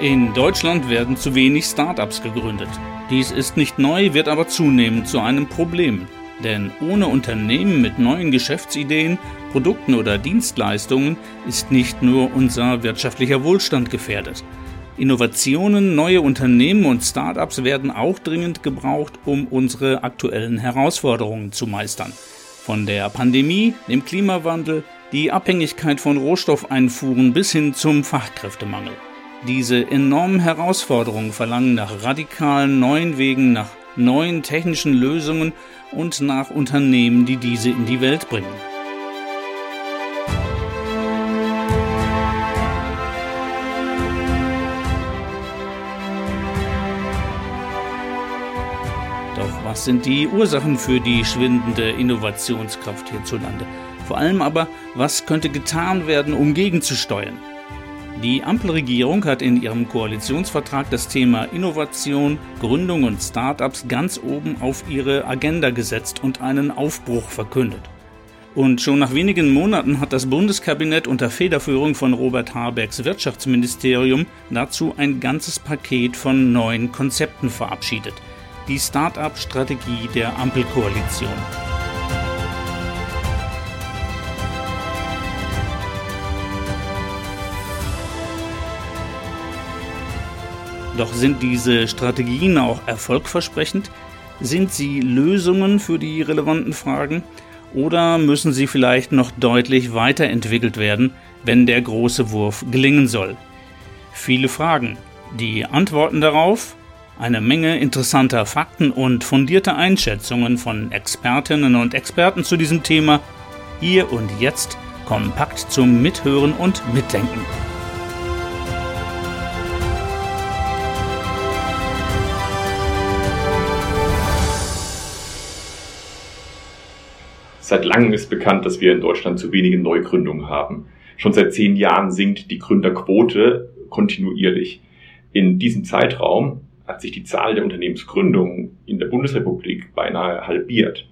In Deutschland werden zu wenig Startups gegründet. Dies ist nicht neu, wird aber zunehmend zu einem Problem. Denn ohne Unternehmen mit neuen Geschäftsideen, Produkten oder Dienstleistungen ist nicht nur unser wirtschaftlicher Wohlstand gefährdet. Innovationen, neue Unternehmen und Startups werden auch dringend gebraucht, um unsere aktuellen Herausforderungen zu meistern. Von der Pandemie, dem Klimawandel, die Abhängigkeit von Rohstoffeinfuhren bis hin zum Fachkräftemangel. Diese enormen Herausforderungen verlangen nach radikalen neuen Wegen, nach neuen technischen Lösungen und nach Unternehmen, die diese in die Welt bringen. Doch was sind die Ursachen für die schwindende Innovationskraft hierzulande? Vor allem aber, was könnte getan werden, um gegenzusteuern? Die Ampelregierung hat in ihrem Koalitionsvertrag das Thema Innovation, Gründung und Startups ganz oben auf ihre Agenda gesetzt und einen Aufbruch verkündet. Und schon nach wenigen Monaten hat das Bundeskabinett unter Federführung von Robert Habecks Wirtschaftsministerium dazu ein ganzes Paket von neuen Konzepten verabschiedet. Die Start-up-Strategie der Ampelkoalition. Doch sind diese Strategien auch erfolgversprechend? Sind sie Lösungen für die relevanten Fragen? Oder müssen sie vielleicht noch deutlich weiterentwickelt werden, wenn der große Wurf gelingen soll? Viele Fragen. Die Antworten darauf? Eine Menge interessanter Fakten und fundierte Einschätzungen von Expertinnen und Experten zu diesem Thema hier und jetzt kompakt zum Mithören und Mitdenken. Seit langem ist bekannt, dass wir in Deutschland zu wenige Neugründungen haben. Schon seit zehn Jahren sinkt die Gründerquote kontinuierlich. In diesem Zeitraum hat sich die Zahl der Unternehmensgründungen in der Bundesrepublik beinahe halbiert.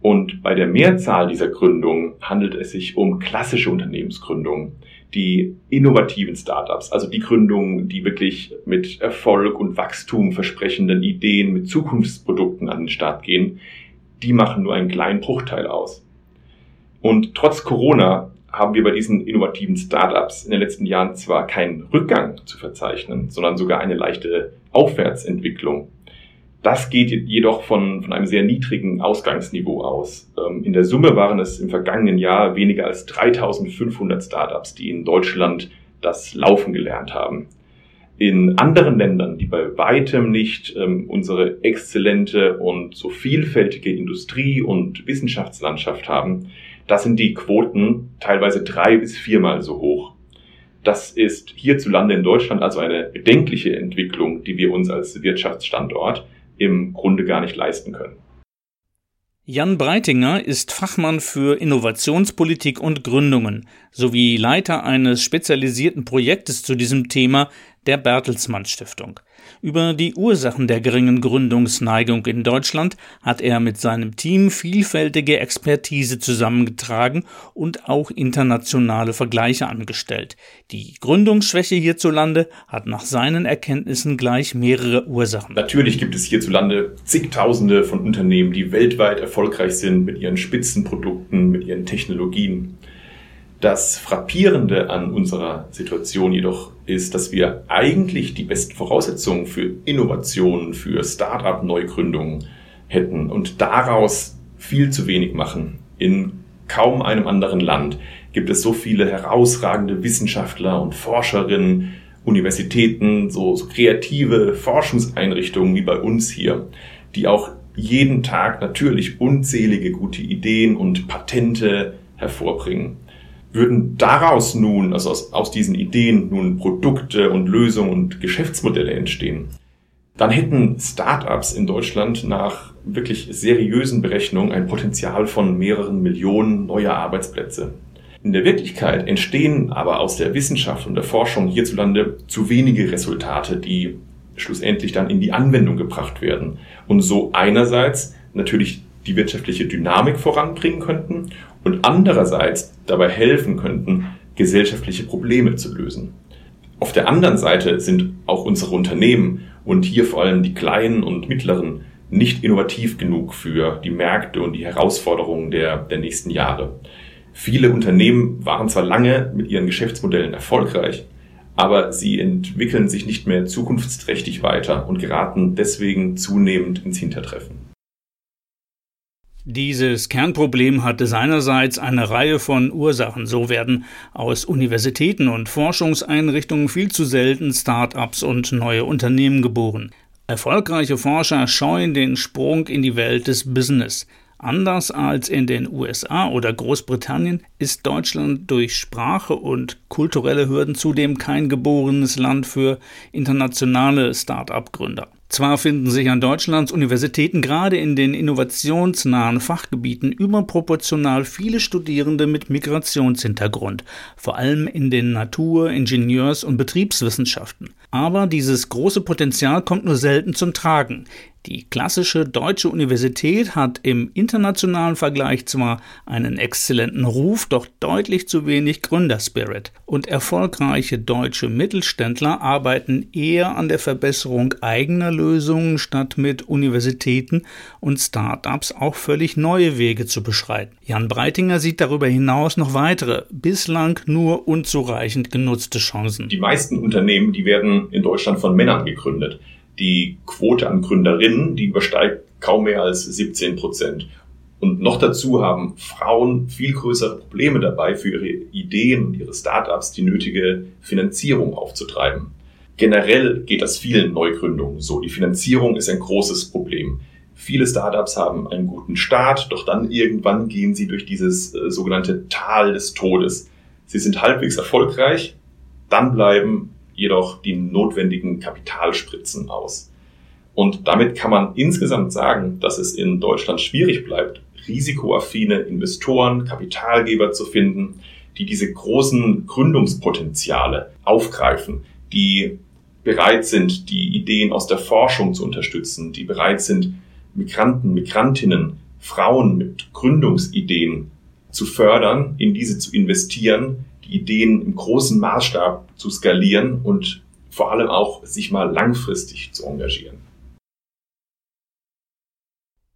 Und bei der Mehrzahl dieser Gründungen handelt es sich um klassische Unternehmensgründungen, die innovativen Startups, also die Gründungen, die wirklich mit Erfolg und Wachstum versprechenden Ideen, mit Zukunftsprodukten an den Start gehen, die machen nur einen kleinen Bruchteil aus. Und trotz Corona haben wir bei diesen innovativen Startups in den letzten Jahren zwar keinen Rückgang zu verzeichnen, sondern sogar eine leichte Aufwärtsentwicklung. Das geht jedoch von, von einem sehr niedrigen Ausgangsniveau aus. Ähm, in der Summe waren es im vergangenen Jahr weniger als 3500 Startups, die in Deutschland das Laufen gelernt haben in anderen Ländern, die bei weitem nicht ähm, unsere exzellente und so vielfältige Industrie- und Wissenschaftslandschaft haben, da sind die Quoten teilweise drei bis viermal so hoch. Das ist hierzulande in Deutschland also eine bedenkliche Entwicklung, die wir uns als Wirtschaftsstandort im Grunde gar nicht leisten können. Jan Breitinger ist Fachmann für Innovationspolitik und Gründungen sowie Leiter eines spezialisierten Projektes zu diesem Thema der Bertelsmann Stiftung. Über die Ursachen der geringen Gründungsneigung in Deutschland hat er mit seinem Team vielfältige Expertise zusammengetragen und auch internationale Vergleiche angestellt. Die Gründungsschwäche hierzulande hat nach seinen Erkenntnissen gleich mehrere Ursachen. Natürlich gibt es hierzulande zigtausende von Unternehmen, die weltweit erfolgreich sind mit ihren Spitzenprodukten, mit ihren Technologien. Das Frappierende an unserer Situation jedoch ist, dass wir eigentlich die besten Voraussetzungen für Innovationen, für Start-up-Neugründungen hätten und daraus viel zu wenig machen. In kaum einem anderen Land gibt es so viele herausragende Wissenschaftler und Forscherinnen, Universitäten, so, so kreative Forschungseinrichtungen wie bei uns hier, die auch jeden Tag natürlich unzählige gute Ideen und Patente hervorbringen. Würden daraus nun, also aus, aus diesen Ideen nun Produkte und Lösungen und Geschäftsmodelle entstehen, dann hätten Startups in Deutschland nach wirklich seriösen Berechnungen ein Potenzial von mehreren Millionen neuer Arbeitsplätze. In der Wirklichkeit entstehen aber aus der Wissenschaft und der Forschung hierzulande zu wenige Resultate, die schlussendlich dann in die Anwendung gebracht werden und so einerseits natürlich die wirtschaftliche Dynamik voranbringen könnten und andererseits dabei helfen könnten, gesellschaftliche Probleme zu lösen. Auf der anderen Seite sind auch unsere Unternehmen und hier vor allem die kleinen und mittleren nicht innovativ genug für die Märkte und die Herausforderungen der, der nächsten Jahre. Viele Unternehmen waren zwar lange mit ihren Geschäftsmodellen erfolgreich, aber sie entwickeln sich nicht mehr zukunftsträchtig weiter und geraten deswegen zunehmend ins Hintertreffen. Dieses Kernproblem hatte seinerseits eine Reihe von Ursachen. So werden aus Universitäten und Forschungseinrichtungen viel zu selten Start-ups und neue Unternehmen geboren. Erfolgreiche Forscher scheuen den Sprung in die Welt des Business. Anders als in den USA oder Großbritannien ist Deutschland durch Sprache und kulturelle Hürden zudem kein geborenes Land für internationale Start-up-Gründer. Zwar finden sich an Deutschlands Universitäten gerade in den innovationsnahen Fachgebieten überproportional viele Studierende mit Migrationshintergrund, vor allem in den Natur-, Ingenieurs- und Betriebswissenschaften. Aber dieses große Potenzial kommt nur selten zum Tragen. Die klassische deutsche Universität hat im internationalen Vergleich zwar einen exzellenten Ruf, doch deutlich zu wenig Gründerspirit. Und erfolgreiche deutsche Mittelständler arbeiten eher an der Verbesserung eigener Lösungen, statt mit Universitäten und Start-ups auch völlig neue Wege zu beschreiten. Jan Breitinger sieht darüber hinaus noch weitere, bislang nur unzureichend genutzte Chancen. Die meisten Unternehmen, die werden in Deutschland von Männern gegründet die Quote an Gründerinnen, die übersteigt kaum mehr als 17 Prozent. Und noch dazu haben Frauen viel größere Probleme dabei, für ihre Ideen und ihre Startups die nötige Finanzierung aufzutreiben. Generell geht das vielen Neugründungen so. Die Finanzierung ist ein großes Problem. Viele Startups haben einen guten Start, doch dann irgendwann gehen sie durch dieses äh, sogenannte Tal des Todes. Sie sind halbwegs erfolgreich, dann bleiben jedoch die notwendigen Kapitalspritzen aus. Und damit kann man insgesamt sagen, dass es in Deutschland schwierig bleibt, risikoaffine Investoren, Kapitalgeber zu finden, die diese großen Gründungspotenziale aufgreifen, die bereit sind, die Ideen aus der Forschung zu unterstützen, die bereit sind, Migranten, Migrantinnen, Frauen mit Gründungsideen zu fördern, in diese zu investieren, die Ideen im großen Maßstab zu skalieren und vor allem auch sich mal langfristig zu engagieren.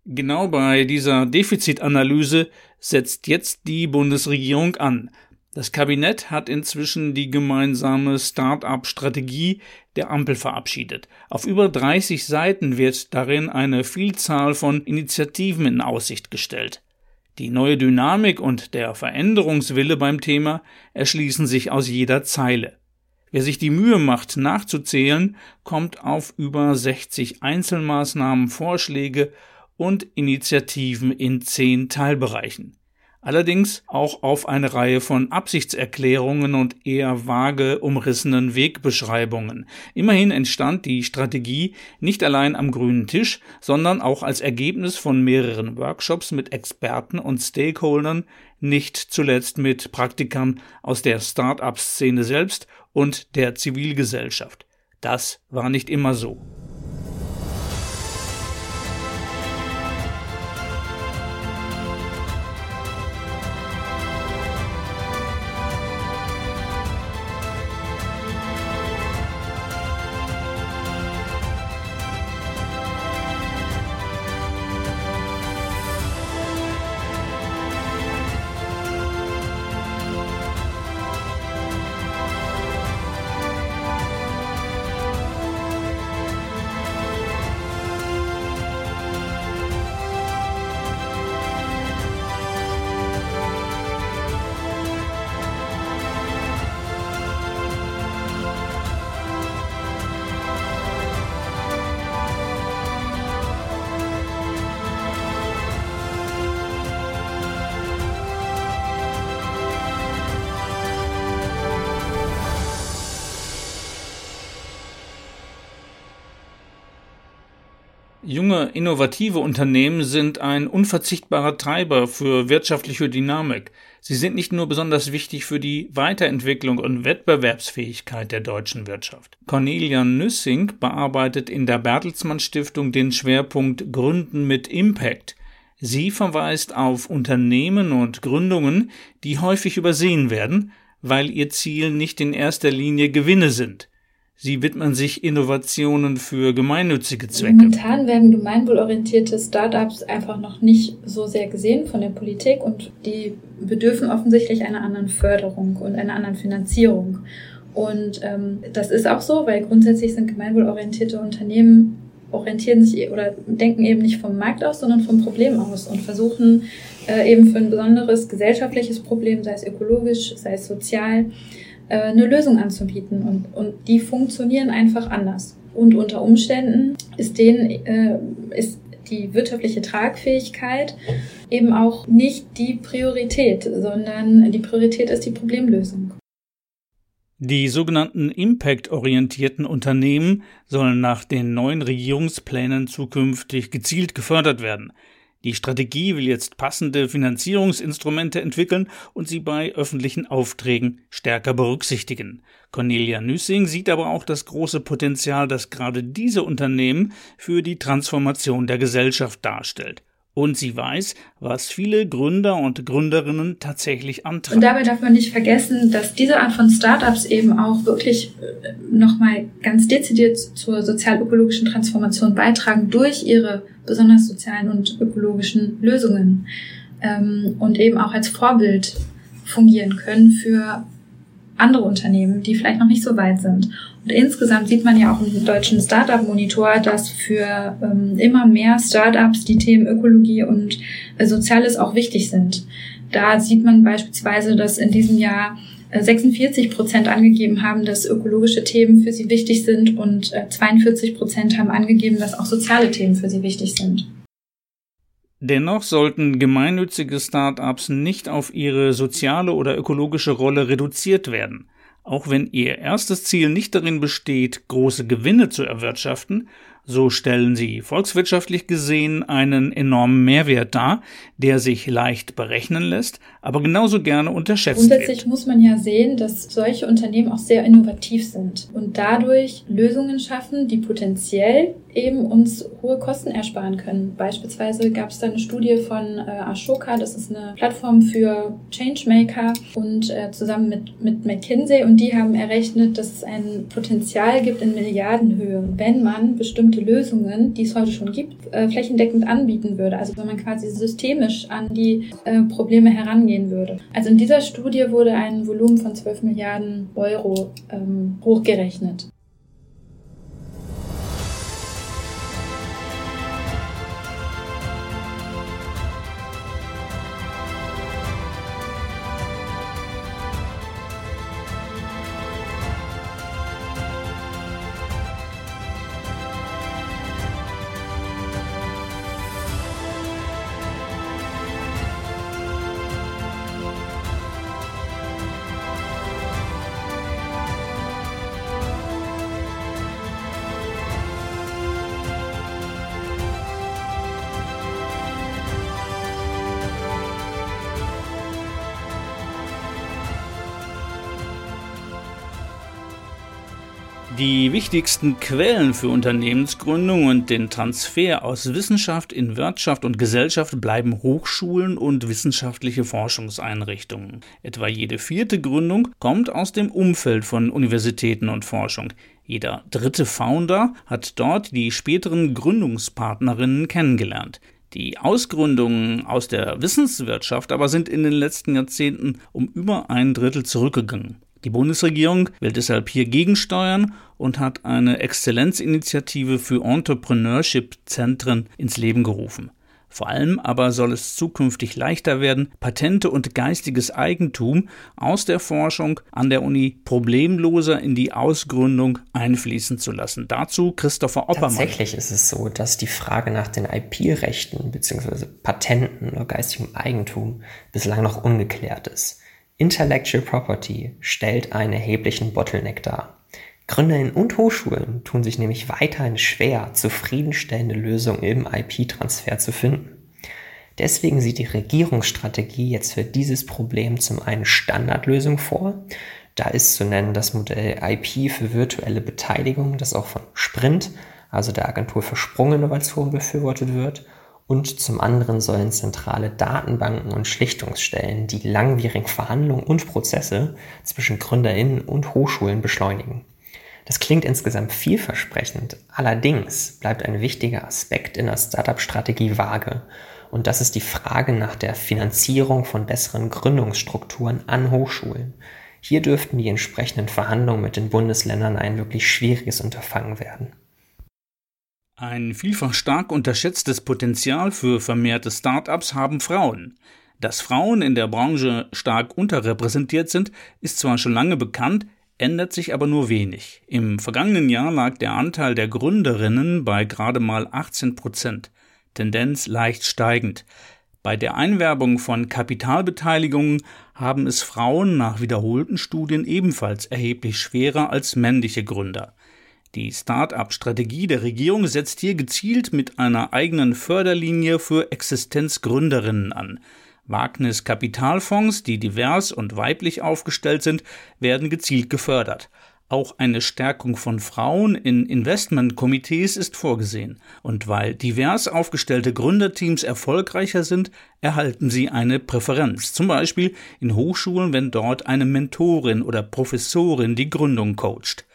Genau bei dieser Defizitanalyse setzt jetzt die Bundesregierung an. Das Kabinett hat inzwischen die gemeinsame Start-up-Strategie der Ampel verabschiedet. Auf über 30 Seiten wird darin eine Vielzahl von Initiativen in Aussicht gestellt. Die neue Dynamik und der Veränderungswille beim Thema erschließen sich aus jeder Zeile. Wer sich die Mühe macht, nachzuzählen, kommt auf über 60 Einzelmaßnahmen, Vorschläge und Initiativen in zehn Teilbereichen allerdings auch auf eine Reihe von Absichtserklärungen und eher vage umrissenen Wegbeschreibungen. Immerhin entstand die Strategie nicht allein am grünen Tisch, sondern auch als Ergebnis von mehreren Workshops mit Experten und Stakeholdern, nicht zuletzt mit Praktikern aus der Start-up-Szene selbst und der Zivilgesellschaft. Das war nicht immer so. Junge, innovative Unternehmen sind ein unverzichtbarer Treiber für wirtschaftliche Dynamik. Sie sind nicht nur besonders wichtig für die Weiterentwicklung und Wettbewerbsfähigkeit der deutschen Wirtschaft. Cornelia Nüssing bearbeitet in der Bertelsmann Stiftung den Schwerpunkt Gründen mit Impact. Sie verweist auf Unternehmen und Gründungen, die häufig übersehen werden, weil ihr Ziel nicht in erster Linie Gewinne sind. Sie widmen sich Innovationen für gemeinnützige Zwecke. Momentan werden gemeinwohlorientierte Startups einfach noch nicht so sehr gesehen von der Politik und die bedürfen offensichtlich einer anderen Förderung und einer anderen Finanzierung. Und ähm, das ist auch so, weil grundsätzlich sind gemeinwohlorientierte Unternehmen orientieren sich oder denken eben nicht vom Markt aus, sondern vom Problem aus und versuchen äh, eben für ein besonderes gesellschaftliches Problem, sei es ökologisch, sei es sozial, äh, eine Lösung anzubieten. Und, und die funktionieren einfach anders. Und unter Umständen ist denen, äh, ist die wirtschaftliche Tragfähigkeit eben auch nicht die Priorität, sondern die Priorität ist die Problemlösung. Die sogenannten impact-orientierten Unternehmen sollen nach den neuen Regierungsplänen zukünftig gezielt gefördert werden. Die Strategie will jetzt passende Finanzierungsinstrumente entwickeln und sie bei öffentlichen Aufträgen stärker berücksichtigen. Cornelia Nüssing sieht aber auch das große Potenzial, das gerade diese Unternehmen für die Transformation der Gesellschaft darstellt. Und sie weiß, was viele Gründer und Gründerinnen tatsächlich antreibt. Und dabei darf man nicht vergessen, dass diese Art von Startups eben auch wirklich äh, nochmal ganz dezidiert zur sozial-ökologischen Transformation beitragen durch ihre besonders sozialen und ökologischen Lösungen ähm, und eben auch als Vorbild fungieren können für andere Unternehmen, die vielleicht noch nicht so weit sind. Und insgesamt sieht man ja auch im deutschen Startup-Monitor, dass für ähm, immer mehr Startups die Themen Ökologie und äh, Soziales auch wichtig sind. Da sieht man beispielsweise, dass in diesem Jahr 46 äh, Prozent angegeben haben, dass ökologische Themen für sie wichtig sind und 42 äh, Prozent haben angegeben, dass auch soziale Themen für sie wichtig sind. Dennoch sollten gemeinnützige Start-ups nicht auf ihre soziale oder ökologische Rolle reduziert werden. Auch wenn ihr erstes Ziel nicht darin besteht, große Gewinne zu erwirtschaften, so stellen sie volkswirtschaftlich gesehen einen enormen Mehrwert dar, der sich leicht berechnen lässt, aber genauso gerne unterschätzt Grundsätzlich wird. muss man ja sehen, dass solche Unternehmen auch sehr innovativ sind und dadurch Lösungen schaffen, die potenziell eben uns hohe Kosten ersparen können. Beispielsweise gab es da eine Studie von äh, Ashoka, das ist eine Plattform für Changemaker und äh, zusammen mit, mit McKinsey und die haben errechnet, dass es ein Potenzial gibt in Milliardenhöhe, wenn man bestimmte bestimmte Lösungen, die es heute schon gibt, äh, flächendeckend anbieten würde. Also wenn man quasi systemisch an die äh, Probleme herangehen würde. Also in dieser Studie wurde ein Volumen von 12 Milliarden Euro ähm, hochgerechnet. Die wichtigsten Quellen für Unternehmensgründung und den Transfer aus Wissenschaft in Wirtschaft und Gesellschaft bleiben Hochschulen und wissenschaftliche Forschungseinrichtungen. Etwa jede vierte Gründung kommt aus dem Umfeld von Universitäten und Forschung. Jeder dritte Founder hat dort die späteren Gründungspartnerinnen kennengelernt. Die Ausgründungen aus der Wissenswirtschaft aber sind in den letzten Jahrzehnten um über ein Drittel zurückgegangen. Die Bundesregierung will deshalb hier gegensteuern und hat eine Exzellenzinitiative für Entrepreneurship-Zentren ins Leben gerufen. Vor allem aber soll es zukünftig leichter werden, Patente und geistiges Eigentum aus der Forschung an der Uni problemloser in die Ausgründung einfließen zu lassen. Dazu Christopher Oppermann. Tatsächlich ist es so, dass die Frage nach den IP-Rechten bzw. Patenten oder geistigem Eigentum bislang noch ungeklärt ist. Intellectual Property stellt einen erheblichen Bottleneck dar. Gründerinnen und Hochschulen tun sich nämlich weiterhin schwer, zufriedenstellende Lösungen im IP-Transfer zu finden. Deswegen sieht die Regierungsstrategie jetzt für dieses Problem zum einen Standardlösung vor. Da ist zu nennen das Modell IP für virtuelle Beteiligung, das auch von Sprint, also der Agentur für Sprunginnovation, befürwortet wird und zum anderen sollen zentrale Datenbanken und Schlichtungsstellen die langwierigen Verhandlungen und Prozesse zwischen Gründerinnen und Hochschulen beschleunigen. Das klingt insgesamt vielversprechend, allerdings bleibt ein wichtiger Aspekt in der Startup-Strategie vage, und das ist die Frage nach der Finanzierung von besseren Gründungsstrukturen an Hochschulen. Hier dürften die entsprechenden Verhandlungen mit den Bundesländern ein wirklich schwieriges Unterfangen werden. Ein vielfach stark unterschätztes Potenzial für vermehrte Start-ups haben Frauen. Dass Frauen in der Branche stark unterrepräsentiert sind, ist zwar schon lange bekannt, ändert sich aber nur wenig. Im vergangenen Jahr lag der Anteil der Gründerinnen bei gerade mal 18 Prozent, Tendenz leicht steigend. Bei der Einwerbung von Kapitalbeteiligungen haben es Frauen nach wiederholten Studien ebenfalls erheblich schwerer als männliche Gründer. Die Start-up-Strategie der Regierung setzt hier gezielt mit einer eigenen Förderlinie für Existenzgründerinnen an. Wagnis Kapitalfonds, die divers und weiblich aufgestellt sind, werden gezielt gefördert. Auch eine Stärkung von Frauen in Investmentkomitees ist vorgesehen. Und weil divers aufgestellte Gründerteams erfolgreicher sind, erhalten sie eine Präferenz. Zum Beispiel in Hochschulen, wenn dort eine Mentorin oder Professorin die Gründung coacht.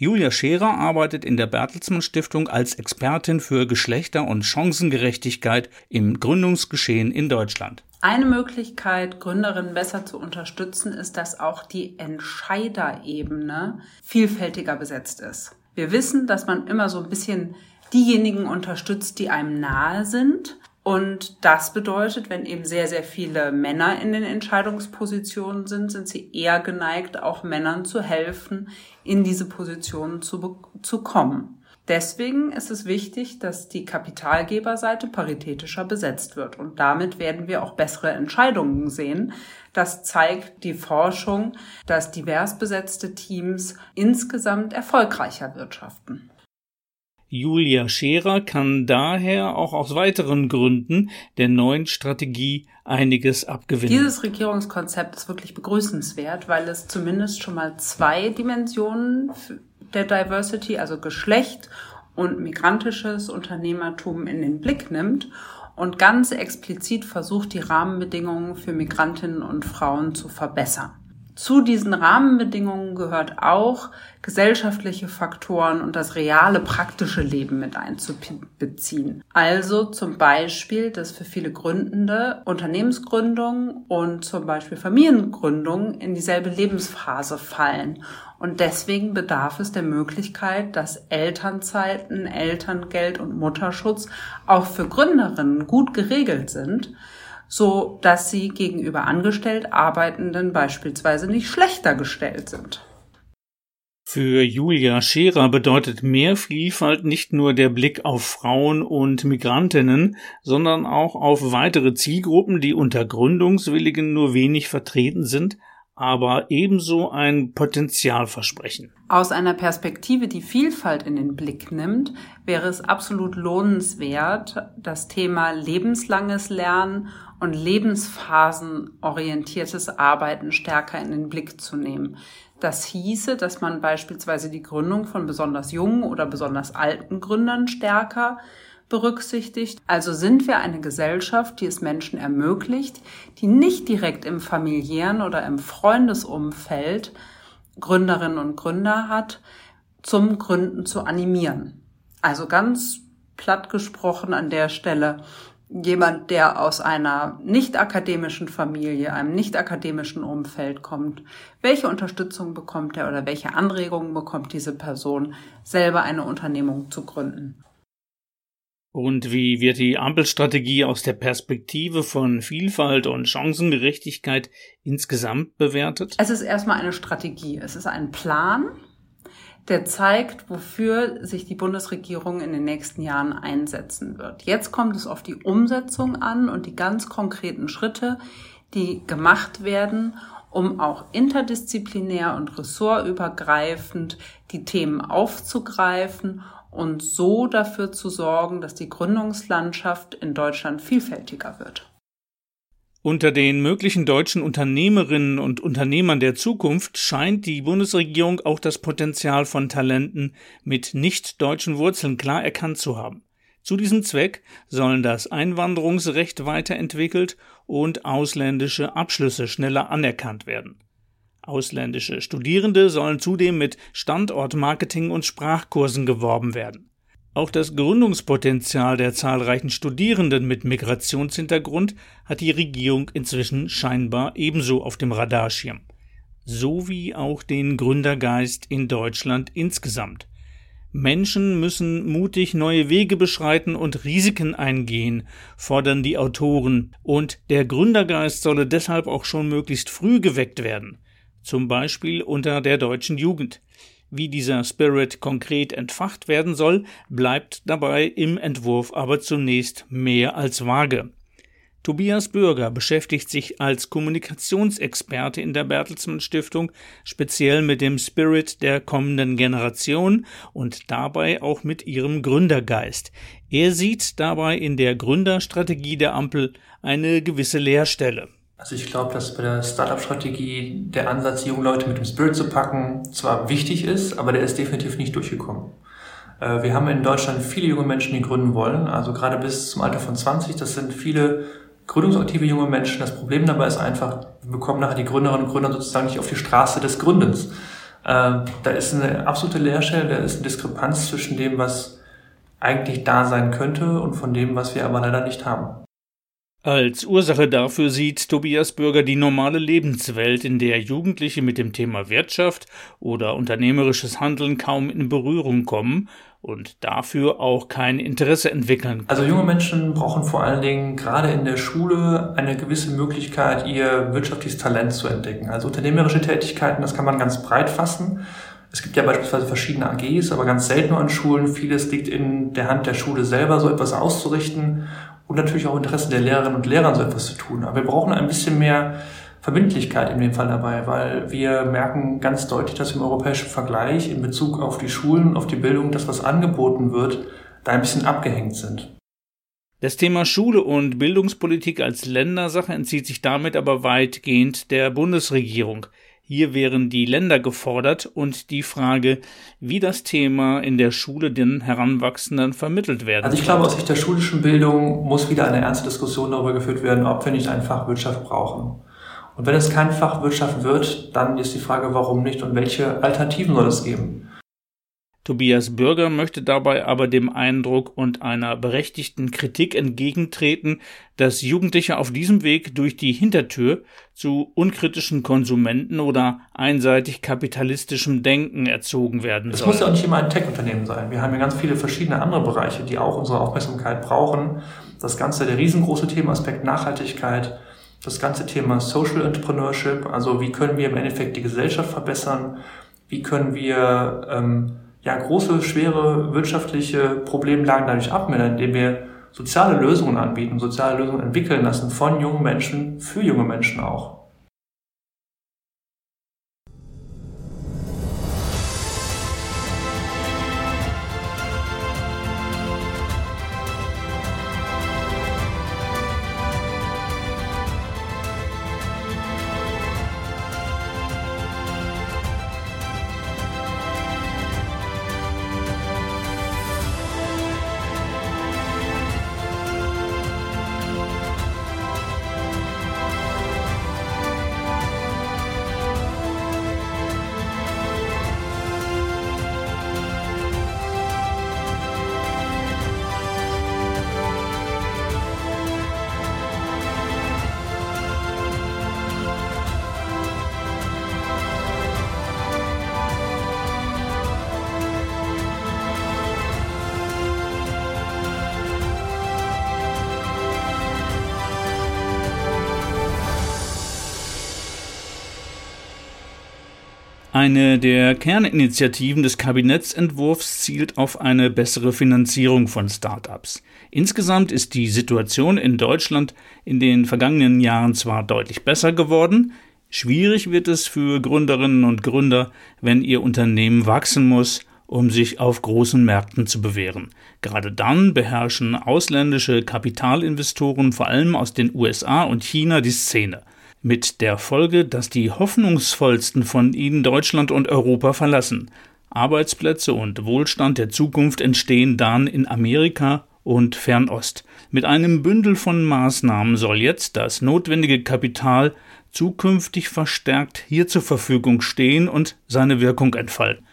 Julia Scherer arbeitet in der Bertelsmann Stiftung als Expertin für Geschlechter- und Chancengerechtigkeit im Gründungsgeschehen in Deutschland. Eine Möglichkeit, Gründerinnen besser zu unterstützen, ist, dass auch die Entscheiderebene vielfältiger besetzt ist. Wir wissen, dass man immer so ein bisschen diejenigen unterstützt, die einem nahe sind. Und das bedeutet, wenn eben sehr, sehr viele Männer in den Entscheidungspositionen sind, sind sie eher geneigt, auch Männern zu helfen, in diese Positionen zu, zu kommen. Deswegen ist es wichtig, dass die Kapitalgeberseite paritätischer besetzt wird. Und damit werden wir auch bessere Entscheidungen sehen. Das zeigt die Forschung, dass divers besetzte Teams insgesamt erfolgreicher wirtschaften. Julia Scherer kann daher auch aus weiteren Gründen der neuen Strategie einiges abgewinnen. Dieses Regierungskonzept ist wirklich begrüßenswert, weil es zumindest schon mal zwei Dimensionen der Diversity, also Geschlecht und migrantisches Unternehmertum in den Blick nimmt und ganz explizit versucht, die Rahmenbedingungen für Migrantinnen und Frauen zu verbessern. Zu diesen Rahmenbedingungen gehört auch, gesellschaftliche Faktoren und das reale praktische Leben mit einzubeziehen. Also zum Beispiel, dass für viele Gründende Unternehmensgründung und zum Beispiel Familiengründung in dieselbe Lebensphase fallen. Und deswegen bedarf es der Möglichkeit, dass Elternzeiten, Elterngeld und Mutterschutz auch für Gründerinnen gut geregelt sind so dass sie gegenüber angestellt Arbeitenden beispielsweise nicht schlechter gestellt sind. Für Julia Scherer bedeutet mehr Vielfalt nicht nur der Blick auf Frauen und Migrantinnen, sondern auch auf weitere Zielgruppen, die unter Gründungswilligen nur wenig vertreten sind, aber ebenso ein Potenzial versprechen. Aus einer Perspektive, die Vielfalt in den Blick nimmt, wäre es absolut lohnenswert, das Thema lebenslanges Lernen und lebensphasenorientiertes Arbeiten stärker in den Blick zu nehmen. Das hieße, dass man beispielsweise die Gründung von besonders jungen oder besonders alten Gründern stärker berücksichtigt. Also sind wir eine Gesellschaft, die es Menschen ermöglicht, die nicht direkt im familiären oder im Freundesumfeld Gründerinnen und Gründer hat, zum Gründen zu animieren. Also ganz platt gesprochen an der Stelle, jemand, der aus einer nicht akademischen Familie, einem nicht akademischen Umfeld kommt, welche Unterstützung bekommt er oder welche Anregungen bekommt diese Person, selber eine Unternehmung zu gründen? Und wie wird die Ampelstrategie aus der Perspektive von Vielfalt und Chancengerechtigkeit insgesamt bewertet? Es ist erstmal eine Strategie. Es ist ein Plan, der zeigt, wofür sich die Bundesregierung in den nächsten Jahren einsetzen wird. Jetzt kommt es auf die Umsetzung an und die ganz konkreten Schritte, die gemacht werden, um auch interdisziplinär und ressortübergreifend die Themen aufzugreifen und so dafür zu sorgen, dass die Gründungslandschaft in Deutschland vielfältiger wird. Unter den möglichen deutschen Unternehmerinnen und Unternehmern der Zukunft scheint die Bundesregierung auch das Potenzial von Talenten mit nicht deutschen Wurzeln klar erkannt zu haben. Zu diesem Zweck sollen das Einwanderungsrecht weiterentwickelt und ausländische Abschlüsse schneller anerkannt werden. Ausländische Studierende sollen zudem mit Standortmarketing und Sprachkursen geworben werden. Auch das Gründungspotenzial der zahlreichen Studierenden mit Migrationshintergrund hat die Regierung inzwischen scheinbar ebenso auf dem Radarschirm. So wie auch den Gründergeist in Deutschland insgesamt. Menschen müssen mutig neue Wege beschreiten und Risiken eingehen, fordern die Autoren, und der Gründergeist solle deshalb auch schon möglichst früh geweckt werden, zum Beispiel unter der deutschen Jugend. Wie dieser Spirit konkret entfacht werden soll, bleibt dabei im Entwurf aber zunächst mehr als vage. Tobias Bürger beschäftigt sich als Kommunikationsexperte in der Bertelsmann Stiftung speziell mit dem Spirit der kommenden Generation und dabei auch mit ihrem Gründergeist. Er sieht dabei in der Gründerstrategie der Ampel eine gewisse Leerstelle. Also ich glaube, dass bei der Startup-Strategie der Ansatz, junge Leute mit dem Spirit zu packen, zwar wichtig ist, aber der ist definitiv nicht durchgekommen. Äh, wir haben in Deutschland viele junge Menschen, die gründen wollen, also gerade bis zum Alter von 20. Das sind viele gründungsaktive junge Menschen. Das Problem dabei ist einfach, wir bekommen nachher die Gründerinnen und Gründer sozusagen nicht auf die Straße des Gründens. Äh, da ist eine absolute Leerstelle, da ist eine Diskrepanz zwischen dem, was eigentlich da sein könnte und von dem, was wir aber leider nicht haben. Als Ursache dafür sieht Tobias Bürger die normale Lebenswelt, in der Jugendliche mit dem Thema Wirtschaft oder unternehmerisches Handeln kaum in Berührung kommen und dafür auch kein Interesse entwickeln. Also junge Menschen brauchen vor allen Dingen gerade in der Schule eine gewisse Möglichkeit, ihr wirtschaftliches Talent zu entdecken. Also unternehmerische Tätigkeiten, das kann man ganz breit fassen. Es gibt ja beispielsweise verschiedene AGs, aber ganz selten nur an Schulen. Vieles liegt in der Hand der Schule selber, so etwas auszurichten und natürlich auch Interessen der Lehrerinnen und Lehrer, so etwas zu tun. Aber wir brauchen ein bisschen mehr Verbindlichkeit in dem Fall dabei, weil wir merken ganz deutlich, dass im europäischen Vergleich in Bezug auf die Schulen, auf die Bildung, das, was angeboten wird, da ein bisschen abgehängt sind. Das Thema Schule und Bildungspolitik als Ländersache entzieht sich damit aber weitgehend der Bundesregierung. Hier wären die Länder gefordert und die Frage, wie das Thema in der Schule den Heranwachsenden vermittelt werden Also ich glaube, aus Sicht der schulischen Bildung muss wieder eine ernste Diskussion darüber geführt werden, ob wir nicht einfach Wirtschaft brauchen. Und wenn es kein Fach Wirtschaft wird, dann ist die Frage, warum nicht und welche Alternativen soll es geben? Tobias Bürger möchte dabei aber dem Eindruck und einer berechtigten Kritik entgegentreten, dass Jugendliche auf diesem Weg durch die Hintertür zu unkritischen Konsumenten oder einseitig kapitalistischem Denken erzogen werden sollen. Es muss ja auch nicht immer ein Tech-Unternehmen sein. Wir haben ja ganz viele verschiedene andere Bereiche, die auch unsere Aufmerksamkeit brauchen. Das Ganze, der riesengroße Themaaspekt Nachhaltigkeit, das ganze Thema Social Entrepreneurship, also wie können wir im Endeffekt die Gesellschaft verbessern, wie können wir ähm, ja große, schwere wirtschaftliche Problemlagen dadurch abmildern, indem wir soziale Lösungen anbieten, soziale Lösungen entwickeln lassen von jungen Menschen für junge Menschen auch. Eine der Kerninitiativen des Kabinettsentwurfs zielt auf eine bessere Finanzierung von Start-ups. Insgesamt ist die Situation in Deutschland in den vergangenen Jahren zwar deutlich besser geworden, schwierig wird es für Gründerinnen und Gründer, wenn ihr Unternehmen wachsen muss, um sich auf großen Märkten zu bewähren. Gerade dann beherrschen ausländische Kapitalinvestoren vor allem aus den USA und China die Szene mit der Folge, dass die hoffnungsvollsten von ihnen Deutschland und Europa verlassen. Arbeitsplätze und Wohlstand der Zukunft entstehen dann in Amerika und Fernost. Mit einem Bündel von Maßnahmen soll jetzt das notwendige Kapital zukünftig verstärkt hier zur Verfügung stehen und seine Wirkung entfalten.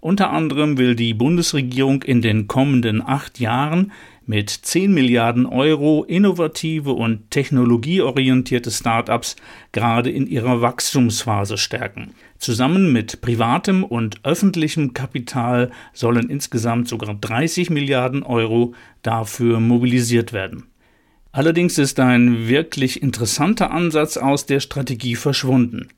Unter anderem will die Bundesregierung in den kommenden acht Jahren mit 10 Milliarden Euro innovative und technologieorientierte Start-ups gerade in ihrer Wachstumsphase stärken. Zusammen mit privatem und öffentlichem Kapital sollen insgesamt sogar 30 Milliarden Euro dafür mobilisiert werden. Allerdings ist ein wirklich interessanter Ansatz aus der Strategie verschwunden.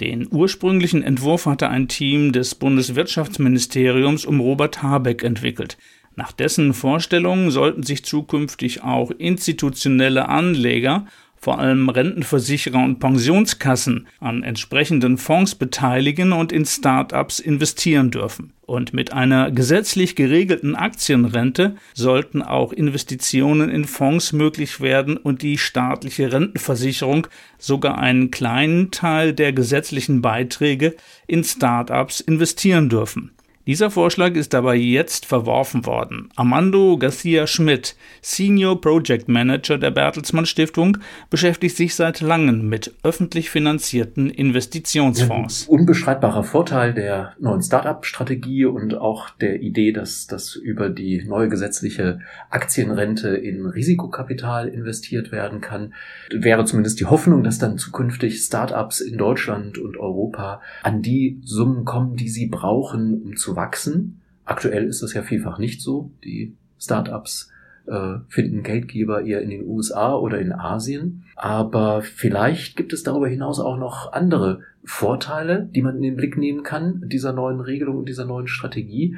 Den ursprünglichen Entwurf hatte ein Team des Bundeswirtschaftsministeriums um Robert Habeck entwickelt. Nach dessen Vorstellungen sollten sich zukünftig auch institutionelle Anleger vor allem Rentenversicherer und Pensionskassen an entsprechenden Fonds beteiligen und in Start-ups investieren dürfen. Und mit einer gesetzlich geregelten Aktienrente sollten auch Investitionen in Fonds möglich werden und die staatliche Rentenversicherung sogar einen kleinen Teil der gesetzlichen Beiträge in Start-ups investieren dürfen. Dieser Vorschlag ist dabei jetzt verworfen worden. Armando Garcia Schmidt, Senior Project Manager der Bertelsmann Stiftung, beschäftigt sich seit langem mit öffentlich finanzierten Investitionsfonds. Ein unbeschreibbarer Vorteil der neuen Start-up-Strategie und auch der Idee, dass das über die neue gesetzliche Aktienrente in Risikokapital investiert werden kann, wäre zumindest die Hoffnung, dass dann zukünftig Start-ups in Deutschland und Europa an die Summen kommen, die sie brauchen, um zu wachsen. Aktuell ist das ja vielfach nicht so. Die Startups äh, finden Geldgeber eher in den USA oder in Asien. Aber vielleicht gibt es darüber hinaus auch noch andere Vorteile, die man in den Blick nehmen kann, dieser neuen Regelung und dieser neuen Strategie.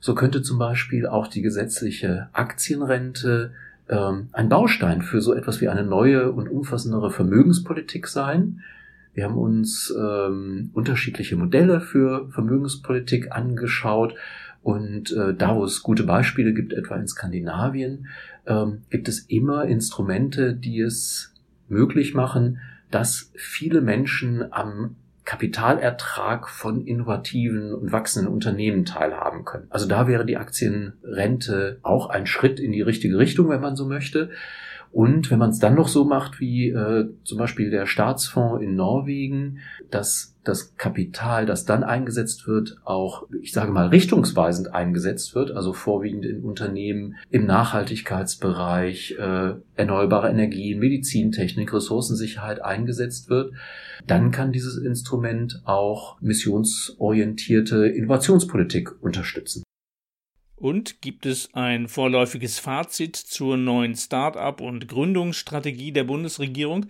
So könnte zum Beispiel auch die gesetzliche Aktienrente ähm, ein Baustein für so etwas wie eine neue und umfassendere Vermögenspolitik sein. Wir haben uns ähm, unterschiedliche Modelle für Vermögenspolitik angeschaut und äh, da, wo es gute Beispiele gibt, etwa in Skandinavien, ähm, gibt es immer Instrumente, die es möglich machen, dass viele Menschen am Kapitalertrag von innovativen und wachsenden Unternehmen teilhaben können. Also da wäre die Aktienrente auch ein Schritt in die richtige Richtung, wenn man so möchte. Und wenn man es dann noch so macht wie äh, zum Beispiel der Staatsfonds in Norwegen, dass das Kapital, das dann eingesetzt wird, auch, ich sage mal, richtungsweisend eingesetzt wird, also vorwiegend in Unternehmen im Nachhaltigkeitsbereich, äh, erneuerbare Energien, Medizintechnik, Ressourcensicherheit eingesetzt wird, dann kann dieses Instrument auch missionsorientierte Innovationspolitik unterstützen. Und gibt es ein vorläufiges Fazit zur neuen Start-up und Gründungsstrategie der Bundesregierung?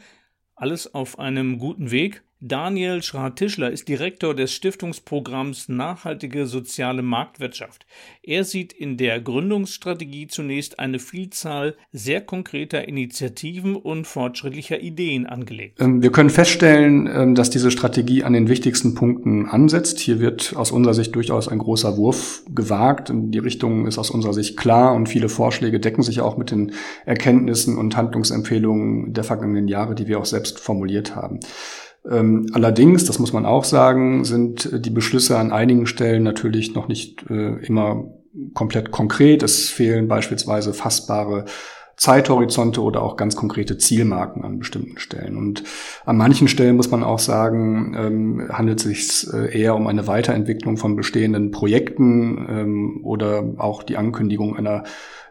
Alles auf einem guten Weg? Daniel Schrat-Tischler ist Direktor des Stiftungsprogramms Nachhaltige soziale Marktwirtschaft. Er sieht in der Gründungsstrategie zunächst eine Vielzahl sehr konkreter Initiativen und fortschrittlicher Ideen angelegt. Ähm, wir können feststellen, ähm, dass diese Strategie an den wichtigsten Punkten ansetzt. Hier wird aus unserer Sicht durchaus ein großer Wurf gewagt. Die Richtung ist aus unserer Sicht klar und viele Vorschläge decken sich auch mit den Erkenntnissen und Handlungsempfehlungen der vergangenen Jahre, die wir auch selbst formuliert haben. Ähm, allerdings, das muss man auch sagen, sind die Beschlüsse an einigen Stellen natürlich noch nicht äh, immer komplett konkret. Es fehlen beispielsweise fassbare Zeithorizonte oder auch ganz konkrete Zielmarken an bestimmten Stellen. Und an manchen Stellen muss man auch sagen, ähm, handelt es sich äh, eher um eine Weiterentwicklung von bestehenden Projekten ähm, oder auch die Ankündigung einer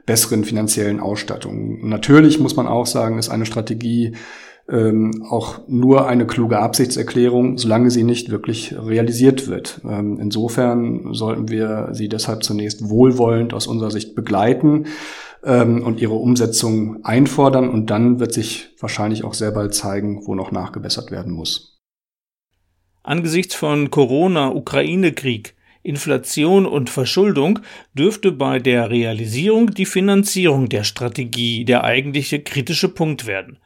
besseren finanziellen Ausstattung. Natürlich muss man auch sagen, ist eine Strategie ähm, auch nur eine kluge Absichtserklärung, solange sie nicht wirklich realisiert wird. Ähm, insofern sollten wir sie deshalb zunächst wohlwollend aus unserer Sicht begleiten ähm, und ihre Umsetzung einfordern und dann wird sich wahrscheinlich auch sehr bald zeigen, wo noch nachgebessert werden muss. Angesichts von Corona, Ukraine-Krieg, Inflation und Verschuldung dürfte bei der Realisierung die Finanzierung der Strategie der eigentliche kritische Punkt werden.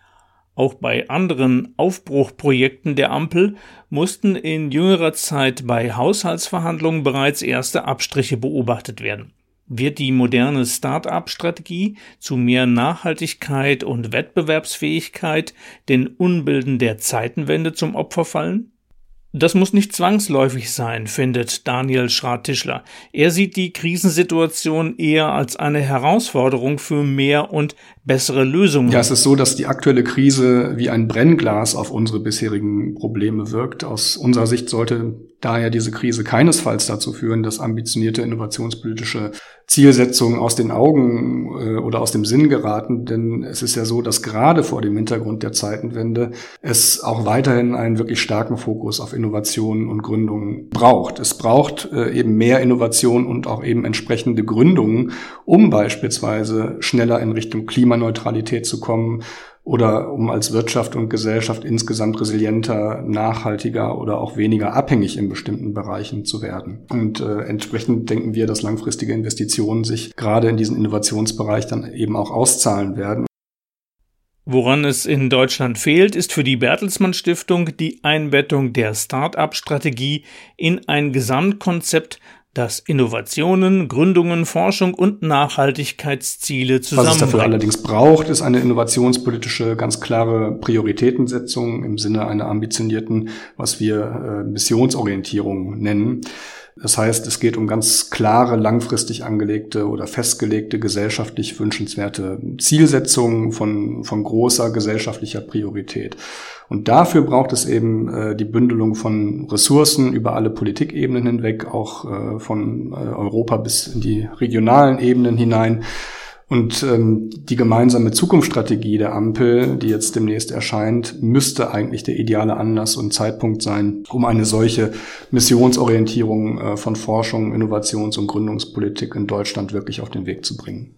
Auch bei anderen Aufbruchprojekten der Ampel mussten in jüngerer Zeit bei Haushaltsverhandlungen bereits erste Abstriche beobachtet werden. Wird die moderne Start-up-Strategie zu mehr Nachhaltigkeit und Wettbewerbsfähigkeit den Unbilden der Zeitenwende zum Opfer fallen? Das muss nicht zwangsläufig sein, findet Daniel Schrat-Tischler. Er sieht die Krisensituation eher als eine Herausforderung für mehr und bessere Lösungen. Ja, es ist so, dass die aktuelle Krise wie ein Brennglas auf unsere bisherigen Probleme wirkt. Aus unserer Sicht sollte daher diese Krise keinesfalls dazu führen, dass ambitionierte innovationspolitische Zielsetzungen aus den Augen äh, oder aus dem Sinn geraten. Denn es ist ja so, dass gerade vor dem Hintergrund der Zeitenwende es auch weiterhin einen wirklich starken Fokus auf Innovation und Gründungen braucht. Es braucht äh, eben mehr Innovation und auch eben entsprechende Gründungen, um beispielsweise schneller in Richtung Klimaneutralität zu kommen oder um als Wirtschaft und Gesellschaft insgesamt resilienter, nachhaltiger oder auch weniger abhängig in bestimmten Bereichen zu werden. Und äh, entsprechend denken wir, dass langfristige Investitionen sich gerade in diesen Innovationsbereich dann eben auch auszahlen werden. Woran es in Deutschland fehlt, ist für die Bertelsmann Stiftung die Einbettung der Start-up-Strategie in ein Gesamtkonzept das Innovationen, Gründungen, Forschung und Nachhaltigkeitsziele zusammenbringt. Was es dafür allerdings braucht, ist eine innovationspolitische, ganz klare Prioritätensetzung im Sinne einer ambitionierten, was wir äh, Missionsorientierung nennen. Das heißt, es geht um ganz klare, langfristig angelegte oder festgelegte gesellschaftlich wünschenswerte Zielsetzungen von, von großer gesellschaftlicher Priorität. Und dafür braucht es eben äh, die Bündelung von Ressourcen über alle Politikebenen hinweg, auch äh, von äh, Europa bis in die regionalen Ebenen hinein. Und ähm, die gemeinsame Zukunftsstrategie der Ampel, die jetzt demnächst erscheint, müsste eigentlich der ideale Anlass und Zeitpunkt sein, um eine solche Missionsorientierung äh, von Forschung, Innovations- und Gründungspolitik in Deutschland wirklich auf den Weg zu bringen.